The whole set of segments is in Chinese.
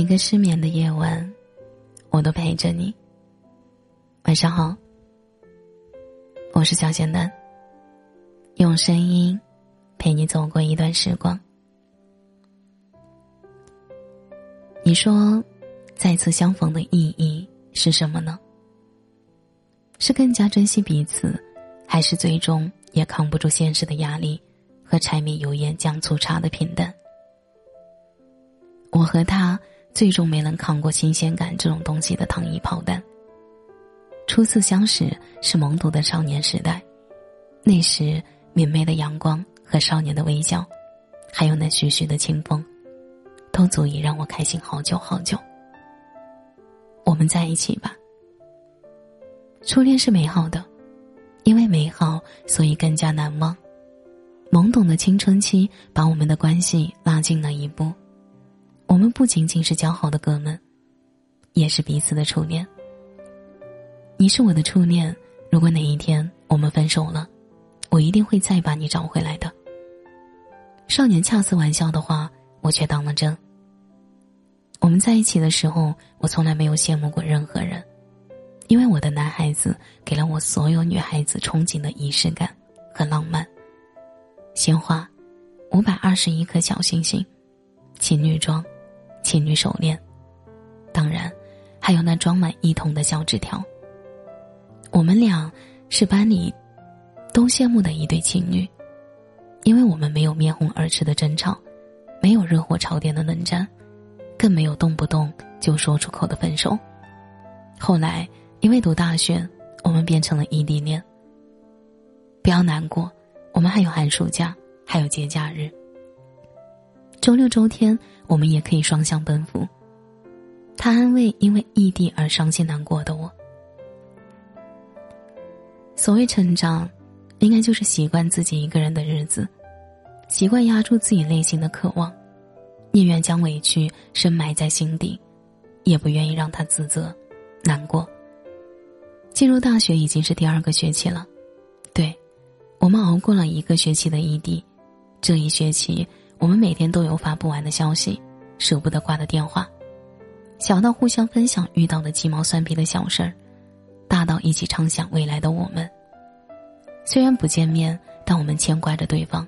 每个失眠的夜晚，我都陪着你。晚上好，我是小仙丹。用声音陪你走过一段时光。你说，再次相逢的意义是什么呢？是更加珍惜彼此，还是最终也扛不住现实的压力和柴米油盐酱醋茶的平淡？我和他最终没能扛过新鲜感这种东西的糖衣炮弹。初次相识是懵懂的少年时代，那时明媚的阳光和少年的微笑，还有那徐徐的清风，都足以让我开心好久好久。我们在一起吧。初恋是美好的，因为美好，所以更加难忘。懵懂的青春期把我们的关系拉近了一步。我们不仅仅是交好的哥们，也是彼此的初恋。你是我的初恋，如果哪一天我们分手了，我一定会再把你找回来的。少年恰似玩笑的话，我却当了真。我们在一起的时候，我从来没有羡慕过任何人，因为我的男孩子给了我所有女孩子憧憬的仪式感和浪漫。鲜花，五百二十一颗小星星，情侣装。情侣手链，当然，还有那装满一桶的小纸条。我们俩是班里都羡慕的一对情侣，因为我们没有面红耳赤的争吵，没有热火朝天的冷战，更没有动不动就说出口的分手。后来因为读大学，我们变成了异地恋。不要难过，我们还有寒暑假，还有节假日。周六周天，我们也可以双向奔赴。他安慰因为异地而伤心难过的我。所谓成长，应该就是习惯自己一个人的日子，习惯压住自己内心的渴望，宁愿将委屈深埋在心底，也不愿意让他自责、难过。进入大学已经是第二个学期了，对，我们熬过了一个学期的异地，这一学期。我们每天都有发不完的消息，舍不得挂的电话，小到互相分享遇到的鸡毛蒜皮的小事儿，大到一起畅想未来的我们。虽然不见面，但我们牵挂着对方，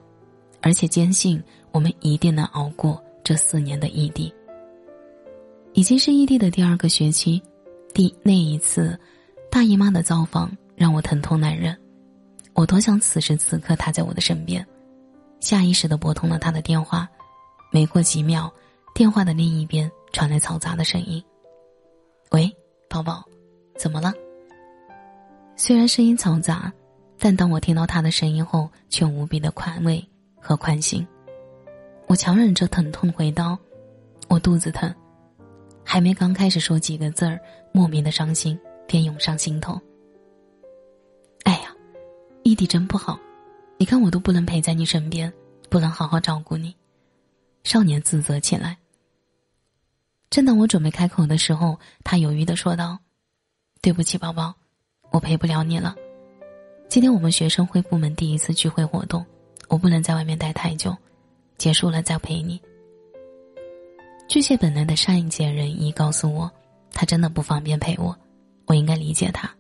而且坚信我们一定能熬过这四年的异地。已经是异地的第二个学期，第那一次，大姨妈的造访让我疼痛难忍，我多想此时此刻她在我的身边。下意识的拨通了他的电话，没过几秒，电话的另一边传来嘈杂的声音：“喂，宝宝，怎么了？”虽然声音嘈杂，但当我听到他的声音后，却无比的宽慰和宽心。我强忍着疼痛回道：“我肚子疼。”还没刚开始说几个字儿，莫名的伤心便涌上心头。哎呀，异地真不好。你看，我都不能陪在你身边，不能好好照顾你。少年自责起来。正当我准备开口的时候，他犹豫的说道：“对不起，宝宝，我陪不了你了。今天我们学生会部门第一次聚会活动，我不能在外面待太久，结束了再陪你。”巨蟹本能的善解人意告诉我，他真的不方便陪我，我应该理解他。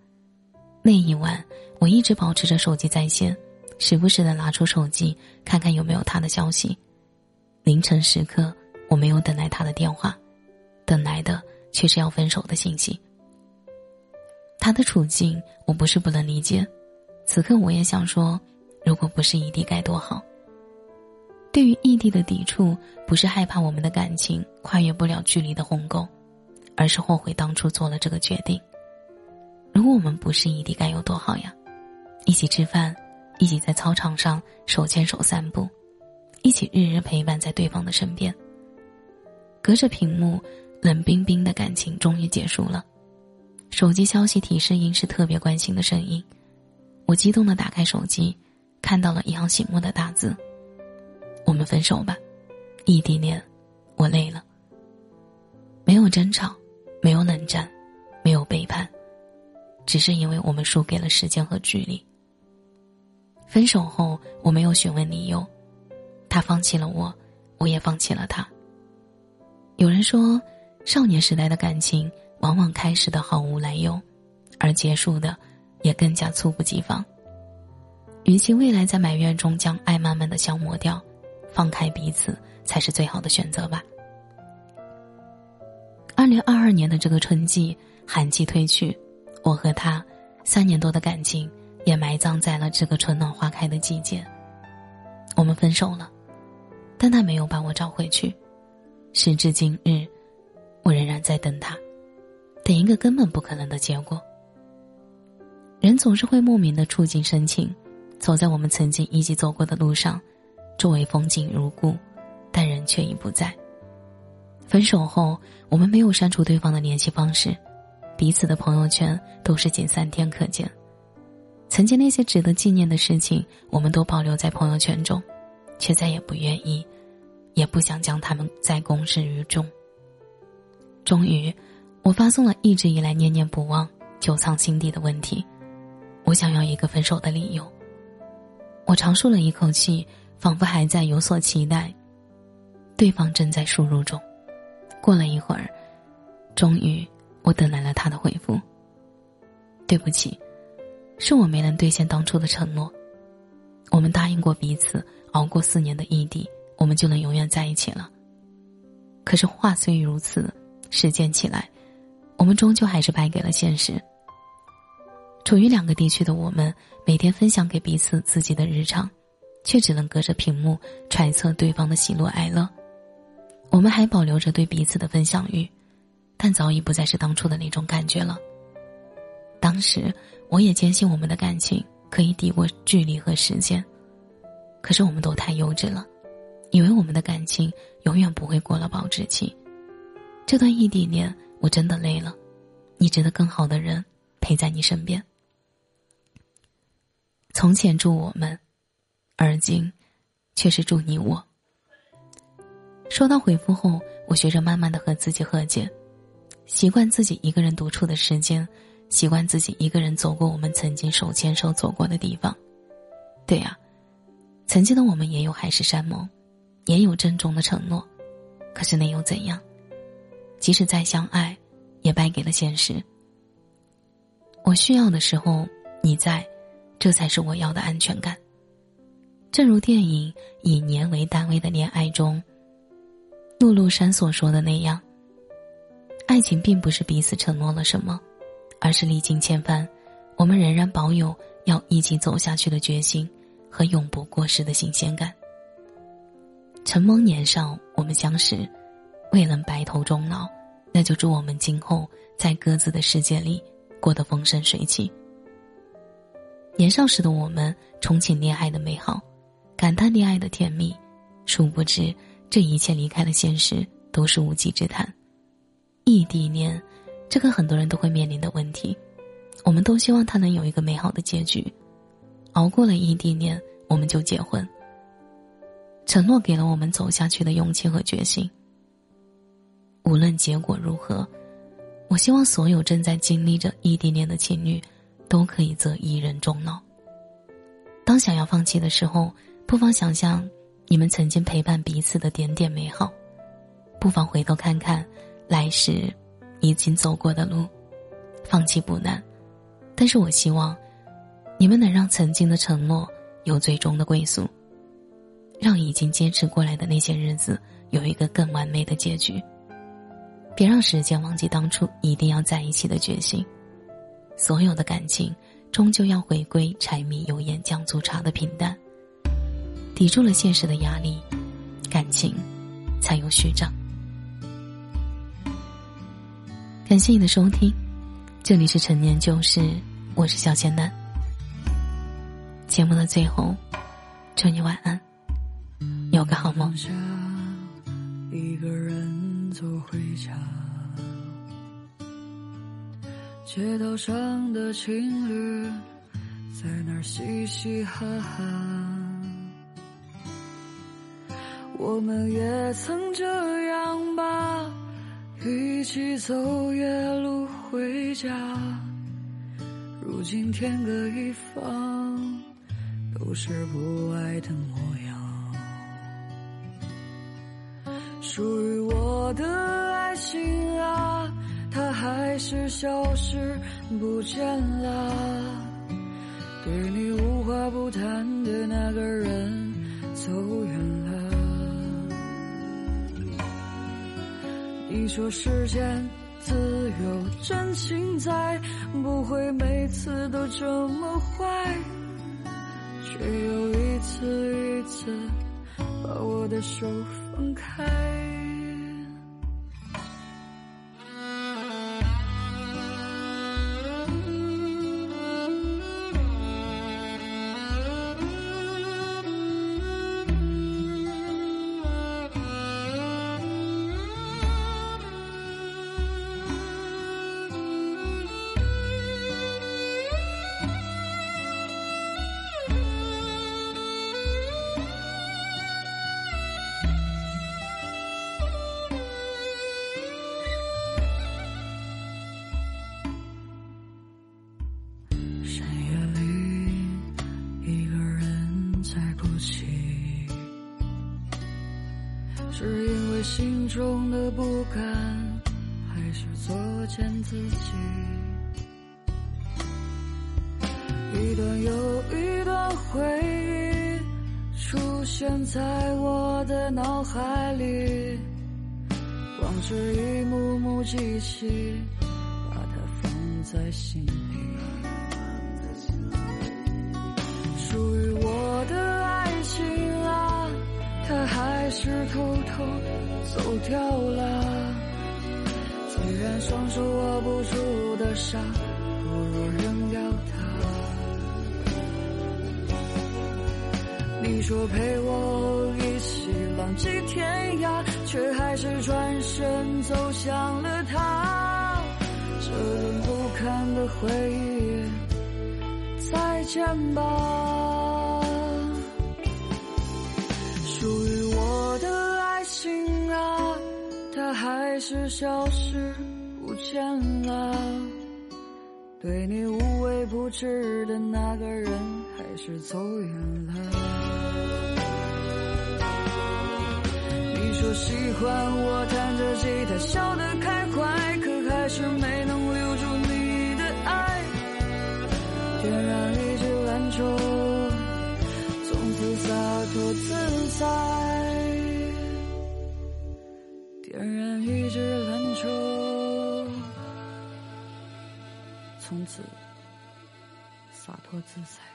那一晚，我一直保持着手机在线。时不时的拿出手机看看有没有他的消息，凌晨时刻我没有等来他的电话，等来的却是要分手的信息。他的处境我不是不能理解，此刻我也想说，如果不是异地该多好。对于异地的抵触，不是害怕我们的感情跨越不了距离的鸿沟，而是后悔当初做了这个决定。如果我们不是异地该有多好呀，一起吃饭。一起在操场上手牵手散步，一起日日陪伴在对方的身边。隔着屏幕，冷冰冰的感情终于结束了。手机消息提示音是特别关心的声音，我激动的打开手机，看到了一行醒目的大字：“我们分手吧，异地恋，我累了。”没有争吵，没有冷战，没有背叛，只是因为我们输给了时间和距离。分手后，我没有询问理由，他放弃了我，我也放弃了他。有人说，少年时代的感情往往开始的毫无来由，而结束的也更加猝不及防。与其未来在埋怨中将爱慢慢的消磨掉，放开彼此才是最好的选择吧。二零二二年的这个春季，寒季褪去，我和他三年多的感情也埋葬在了这个春暖花开的季节。我们分手了，但他没有把我找回去。时至今日，我仍然在等他，等一个根本不可能的结果。人总是会莫名的触景生情，走在我们曾经一起走过的路上，周围风景如故，但人却已不在。分手后，我们没有删除对方的联系方式，彼此的朋友圈都是仅三天可见。曾经那些值得纪念的事情，我们都保留在朋友圈中，却再也不愿意，也不想将他们再公之于众。终于，我发送了一直以来念念不忘、久藏心底的问题，我想要一个分手的理由。我长舒了一口气，仿佛还在有所期待。对方正在输入中。过了一会儿，终于我等来了他的回复。对不起，是我没能兑现当初的承诺。我们答应过彼此，熬过四年的异地，我们就能永远在一起了。可是话虽如此，实践起来，我们终究还是败给了现实。处于两个地区的我们，每天分享给彼此自己的日常，却只能隔着屏幕揣测对方的喜怒哀乐。我们还保留着对彼此的分享欲，但早已不再是当初的那种感觉了。当时我也坚信我们的感情可以抵过距离和时间，可是我们都太幼稚了，以为我们的感情永远不会过了保质期。这段异地恋我真的累了，你值得更好的人陪在你身边。从前祝我们，而今却是祝你我。收到回复后，我学着慢慢的和自己和解，习惯自己一个人独处的时间，习惯自己一个人走过我们曾经手牵手走过的地方。对呀，曾经的我们也有海誓山盟，也有郑重的承诺，可是那又怎样？即使再相爱，也败给了现实。我需要的时候你在，这才是我要的安全感。正如电影以年为单位的恋爱中。陆路山所说的那样，爱情并不是彼此承诺了什么，而是历经千帆，我们仍然保有要一起走下去的决心和永不过时的新鲜感。承蒙年少，我们相识，未能白头终老，那就祝我们今后在各自的世界里过得风生水起。年少时的我们憧憬恋爱的美好，感叹恋爱的甜蜜，殊不知。这一切离开了现实都是无稽之谈。异地恋，这个很多人都会面临的问题，我们都希望他能有一个美好的结局。熬过了异地恋，我们就结婚。承诺给了我们走下去的勇气和决心。无论结果如何，我希望所有正在经历着异地恋的情侣，都可以择一人终老。当想要放弃的时候，不妨想象。你们曾经陪伴彼此的点点美好，不妨回头看看来时已经走过的路。放弃不难，但是我希望你们能让曾经的承诺有最终的归宿，让已经坚持过来的那些日子有一个更完美的结局。别让时间忘记当初一定要在一起的决心。所有的感情终究要回归柴米油盐酱醋茶的平淡。抵住了现实的压力，感情才有序章。感谢你的收听，这里是陈年旧事，我是小仙男。节目的最后，祝你晚安，有个好梦。一个人走回家，街道上的情侣在那儿嘻嘻哈哈。我们也曾这样吧，一起走夜路回家。如今天各一方，都是不爱的模样。属于我的爱。情啊，它还是消失不见了。对你无话不谈的那个人走你说世间自有真情在，不会每次都这么坏，却又一次一次把我的手放开。中的不甘，还是作践自己？一段又一段回忆出现在我的脑海里，往事一幕幕记起，把它放在心里。属于我是偷偷走掉了。虽然双手握不住的沙，不如扔掉它。你说陪我一起浪迹天涯，却还是转身走向了他。这段不堪的回忆，再见吧。还是消失不见了。对你无微不至的那个人，还是走远了。你说喜欢我弹着吉他笑得开怀，可还是没能留住你的爱。点燃一支兰州，从此洒脱自在。仍然一支篮球，从此洒脱自在。